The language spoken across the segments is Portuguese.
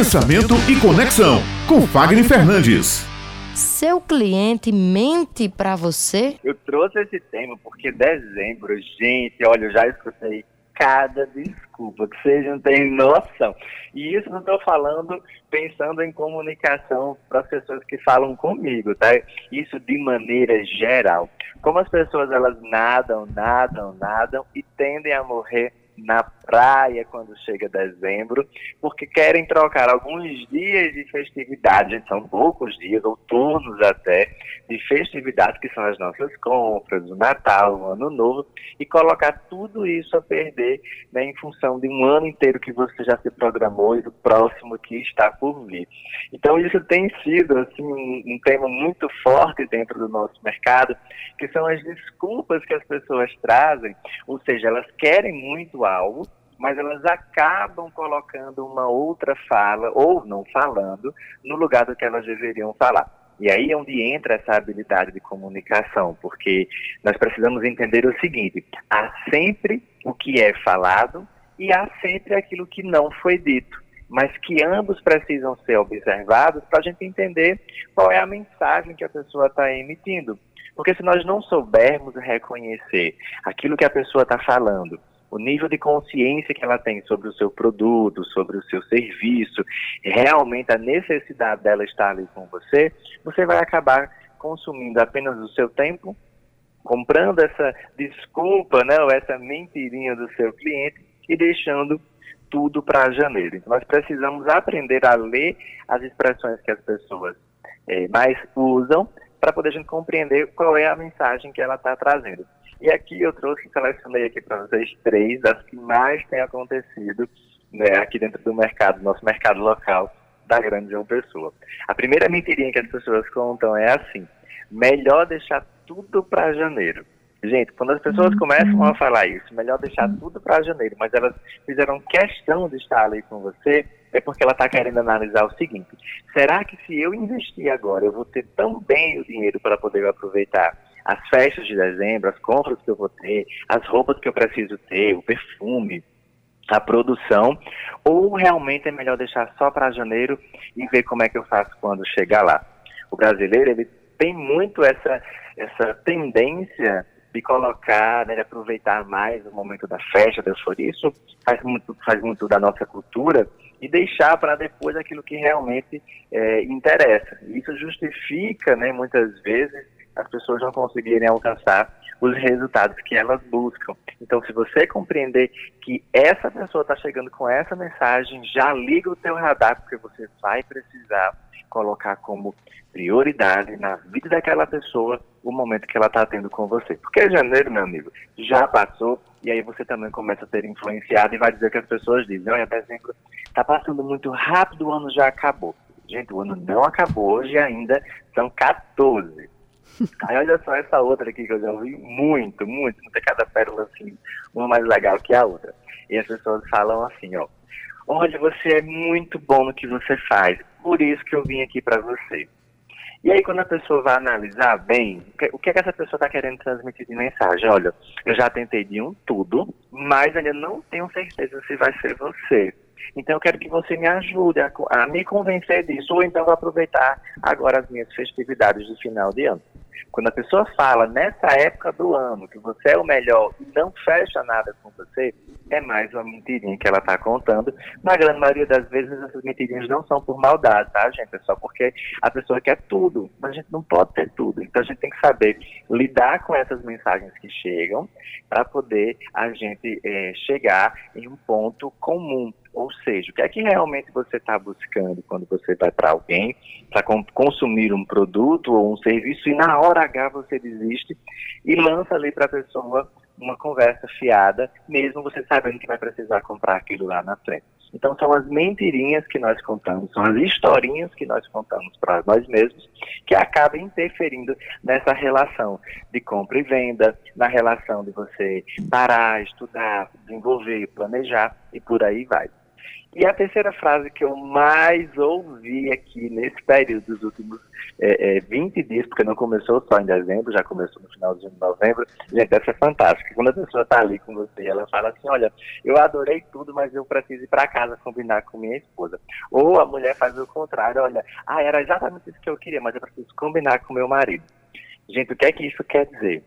Pensamento e Conexão, com Fagner Fernandes. Seu cliente mente para você? Eu trouxe esse tema porque dezembro, gente, olha, eu já escutei cada desculpa, que vocês não têm noção. E isso não estou falando pensando em comunicação para as pessoas que falam comigo, tá? Isso de maneira geral. Como as pessoas elas nadam, nadam, nadam e tendem a morrer na praia quando chega dezembro, porque querem trocar alguns dias de festividade, são poucos dias, ou turnos até, de festividades que são as nossas compras, o Natal, o Ano Novo, e colocar tudo isso a perder né, em função de um ano inteiro que você já se programou e do próximo que está por vir. Então isso tem sido assim, um, um tema muito forte dentro do nosso mercado, que são as desculpas que as pessoas trazem, ou seja, elas querem muito algo, mas elas acabam colocando uma outra fala, ou não falando, no lugar do que elas deveriam falar. E aí é onde entra essa habilidade de comunicação, porque nós precisamos entender o seguinte: há sempre o que é falado e há sempre aquilo que não foi dito, mas que ambos precisam ser observados para a gente entender qual é a mensagem que a pessoa está emitindo. Porque se nós não soubermos reconhecer aquilo que a pessoa está falando o nível de consciência que ela tem sobre o seu produto, sobre o seu serviço, realmente a necessidade dela estar ali com você, você vai acabar consumindo apenas o seu tempo, comprando essa desculpa, né, ou essa mentirinha do seu cliente e deixando tudo para janeiro. Então nós precisamos aprender a ler as expressões que as pessoas é, mais usam para poder a gente compreender qual é a mensagem que ela está trazendo. E aqui eu trouxe, selecionei aqui para vocês três das que mais têm acontecido né, aqui dentro do mercado, nosso mercado local da Grande João Pessoa. A primeira mentirinha que as pessoas contam é assim: melhor deixar tudo para janeiro. Gente, quando as pessoas começam a falar isso, melhor deixar tudo para janeiro, mas elas fizeram questão de estar ali com você, é porque ela está querendo analisar o seguinte: será que se eu investir agora, eu vou ter tão bem o dinheiro para poder aproveitar as festas de dezembro, as compras que eu vou ter, as roupas que eu preciso ter, o perfume, a produção, ou realmente é melhor deixar só para janeiro e ver como é que eu faço quando chegar lá. O brasileiro ele tem muito essa essa tendência de colocar, né, de aproveitar mais o momento da festa, da euforia. Isso faz muito, faz muito da nossa cultura e deixar para depois aquilo que realmente é, interessa. Isso justifica, né, muitas vezes, as pessoas não conseguirem alcançar os resultados que elas buscam. Então, se você compreender que essa pessoa está chegando com essa mensagem, já liga o teu radar, porque você vai precisar colocar como prioridade na vida daquela pessoa o momento que ela está tendo com você. Porque janeiro, meu amigo, já passou e aí você também começa a ser influenciado e vai dizer que as pessoas dizem, olha, dezembro está passando muito rápido, o ano já acabou. Gente, o ano não acabou, hoje ainda são 14. Aí olha só essa outra aqui que eu já ouvi muito, muito, muita cada pérola assim, uma mais legal que a outra. E as pessoas falam assim, ó, olha, você é muito bom no que você faz, por isso que eu vim aqui para você. E aí quando a pessoa vai analisar bem, o que, é que essa pessoa está querendo transmitir de mensagem? Olha, eu já tentei de um tudo, mas ainda não tenho certeza se vai ser você. Então eu quero que você me ajude a, a me convencer disso, ou então vou aproveitar agora as minhas festividades de final de ano. Quando a pessoa fala nessa época do ano que você é o melhor e não fecha nada com você, é mais uma mentirinha que ela está contando. Na grande maioria das vezes, essas mentirinhas não são por maldade, tá, gente? É só porque a pessoa quer tudo, mas a gente não pode ter tudo. Então a gente tem que saber lidar com essas mensagens que chegam para poder a gente é, chegar em um ponto comum. Ou seja, o que é que realmente você está buscando quando você vai para alguém para consumir um produto ou um serviço e na hora H você desiste e lança ali para a pessoa uma conversa fiada, mesmo você sabendo que vai precisar comprar aquilo lá na frente. Então são as mentirinhas que nós contamos, são as historinhas que nós contamos para nós mesmos que acabam interferindo nessa relação de compra e venda, na relação de você parar, estudar, desenvolver, planejar e por aí vai. E a terceira frase que eu mais ouvi aqui nesse período dos últimos é, é, 20 dias, porque não começou só em dezembro, já começou no finalzinho de novembro, gente, essa é fantástica. Quando a pessoa está ali com você, ela fala assim, olha, eu adorei tudo, mas eu preciso ir para casa combinar com minha esposa. Ou a mulher faz o contrário, olha, ah, era exatamente isso que eu queria, mas eu preciso combinar com meu marido. Gente, o que é que isso quer dizer?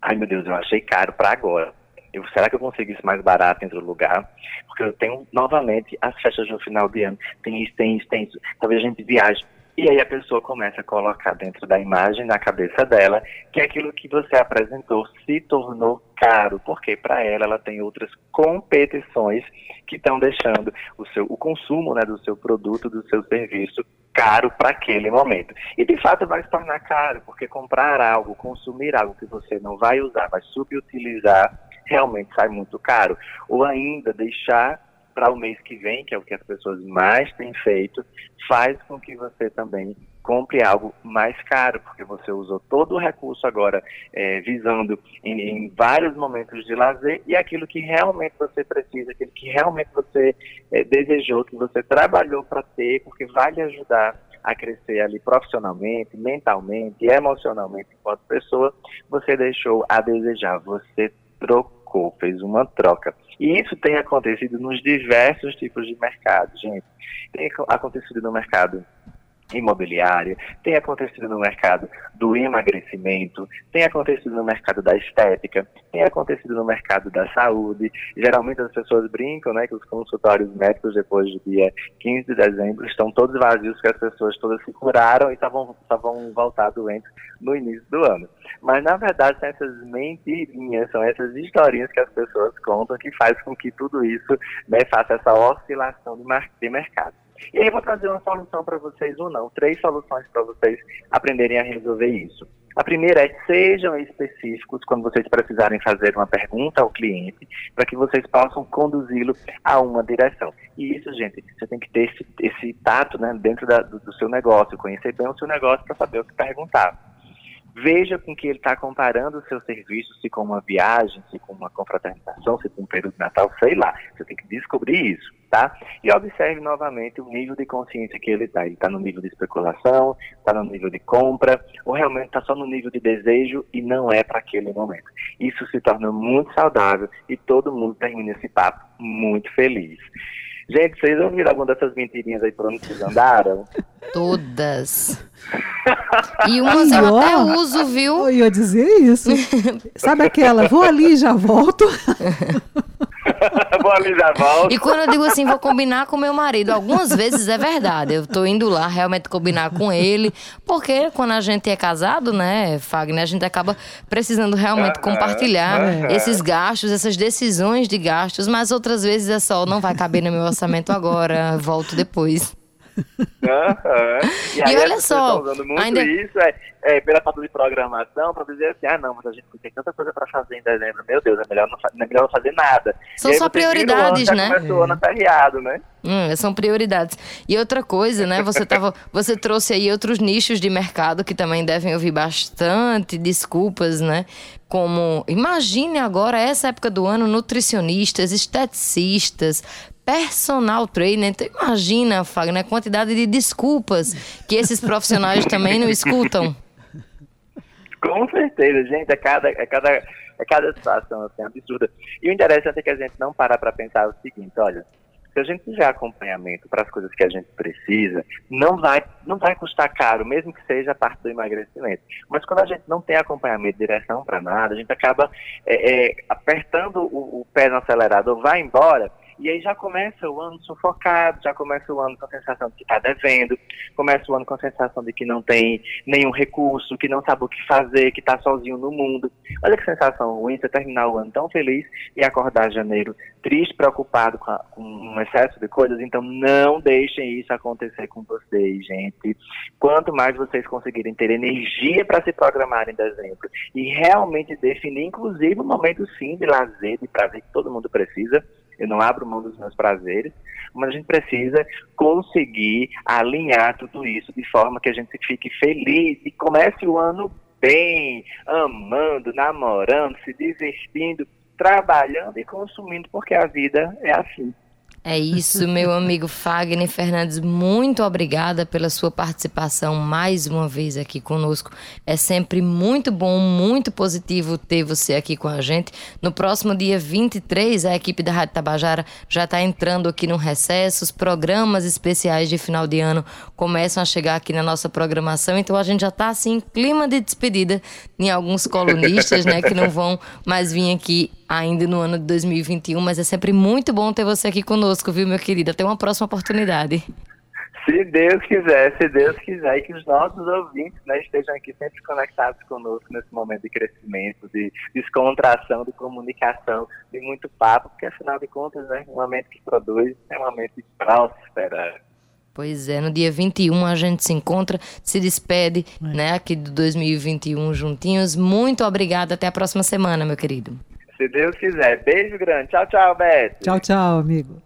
Ai, meu Deus, eu achei caro para agora eu, será que eu consigo isso mais barato em outro lugar? Porque tenho novamente as festas no final de ano, tem isso, tem isso, tem isso. Talvez a gente viaje. E aí a pessoa começa a colocar dentro da imagem, na cabeça dela, que aquilo que você apresentou se tornou caro, porque para ela ela tem outras competições que estão deixando o seu o consumo né, do seu produto, do seu serviço caro para aquele momento. E de fato vai se tornar caro, porque comprar algo, consumir algo que você não vai usar, vai subutilizar, realmente sai muito caro. Ou ainda deixar para o mês que vem, que é o que as pessoas mais têm feito, faz com que você também compre algo mais caro, porque você usou todo o recurso agora é, visando em, em, vários momentos de lazer e aquilo que realmente você precisa, aquilo que realmente você é, desejou, que você trabalhou para ter, porque vai lhe ajudar a crescer ali profissionalmente, mentalmente, emocionalmente enquanto pessoa, você deixou a desejar, você trocou, fez uma troca. E isso tem acontecido nos diversos tipos de mercado, gente. Tem acontecido no mercado imobiliária, tem acontecido no mercado do emagrecimento, tem acontecido no mercado da estética, tem acontecido no mercado da saúde. Geralmente as pessoas brincam, né, que os consultórios médicos depois do dia 15 de dezembro estão todos vazios, que as pessoas todas se curaram e estavam voltar doentes no início do ano. Mas na verdade são essas mentirinhas, são essas historinhas que as pessoas contam que faz com que tudo isso né, faça essa oscilação de mercado. E aí eu vou trazer uma solução para vocês, ou não, três soluções para vocês aprenderem a resolver isso. A primeira é sejam específicos quando vocês precisarem fazer uma pergunta ao cliente, para que vocês possam conduzi-lo a uma direção. E isso, gente, você tem que ter esse, esse tato né, dentro da, do, do seu negócio, conhecer bem o seu negócio para saber o que perguntar. Veja com que ele está comparando o seu serviço, se com uma viagem, se com uma confraternização, se com um período de Natal, sei lá. Você tem que descobrir isso, tá? E observe novamente o nível de consciência que ele está. Ele está no nível de especulação, está no nível de compra, ou realmente está só no nível de desejo e não é para aquele momento. Isso se torna muito saudável e todo mundo termina esse papo muito feliz. Gente, vocês ouviram alguma dessas mentirinhas aí por onde vocês andaram? Todas. E umas eu até uso, viu? Eu ia dizer isso. Sabe aquela, vou ali e já volto. Vou ali já volto. E quando eu digo assim, vou combinar com meu marido, algumas vezes é verdade. Eu tô indo lá realmente combinar com ele, porque quando a gente é casado, né, Fagner, a gente acaba precisando realmente compartilhar esses gastos, essas decisões de gastos, mas outras vezes é só, não vai caber no meu orçamento agora, volto depois. Uhum. E, e olha só, usando muito ainda... isso é, é, pela falta de programação para dizer assim, ah não, mas a gente tem tanta coisa para fazer em dezembro, meu Deus, é melhor não, é melhor não fazer nada. São só prioridades, ano, né? Começou é. feriado, né? Hum, são prioridades. E outra coisa, né? Você tava, você trouxe aí outros nichos de mercado que também devem ouvir bastante desculpas, né? Como, imagine agora essa época do ano, nutricionistas, esteticistas, personal trainer. Então, imagina, Fagner, a quantidade de desculpas que esses profissionais também não escutam. Com certeza, gente, é cada, é cada, é cada situação assim, absurda. E o interessante é que a gente não para para pensar o seguinte, olha, se a gente tiver acompanhamento para as coisas que a gente precisa, não vai, não vai custar caro, mesmo que seja a parte do emagrecimento. Mas quando a gente não tem acompanhamento, direção para nada, a gente acaba é, é, apertando o, o pé no acelerador, vai embora, e aí já começa o ano sufocado, já começa o ano com a sensação de que está devendo, começa o ano com a sensação de que não tem nenhum recurso, que não sabe o que fazer, que está sozinho no mundo. Olha que sensação ruim você terminar o ano tão feliz e acordar janeiro triste, preocupado com, a, com um excesso de coisas. Então não deixem isso acontecer com vocês, gente. Quanto mais vocês conseguirem ter energia para se programar em dezembro e realmente definir, inclusive, um momento sim de lazer, de prazer que todo mundo precisa, eu não abro mão dos meus prazeres, mas a gente precisa conseguir alinhar tudo isso de forma que a gente fique feliz e comece o ano bem, amando, namorando, se divertindo, trabalhando e consumindo, porque a vida é assim. É isso, meu amigo Fagner Fernandes. Muito obrigada pela sua participação mais uma vez aqui conosco. É sempre muito bom, muito positivo ter você aqui com a gente. No próximo dia 23, a equipe da Rádio Tabajara já está entrando aqui no recesso. Os programas especiais de final de ano começam a chegar aqui na nossa programação. Então a gente já está assim, em clima de despedida em alguns colunistas, né, que não vão mais vir aqui ainda no ano de 2021, mas é sempre muito bom ter você aqui conosco, viu, meu querido? Até uma próxima oportunidade. Se Deus quiser, se Deus quiser, e que os nossos ouvintes né, estejam aqui sempre conectados conosco nesse momento de crescimento, de descontração, de comunicação, de muito papo, porque afinal de contas, né, um momento que produz é um momento de próspera. Pois é, no dia 21 a gente se encontra, se despede, é. né, aqui do 2021 juntinhos. Muito obrigada, até a próxima semana, meu querido. Se Deus quiser. Beijo grande. Tchau, tchau, Beto. Tchau, tchau, amigo.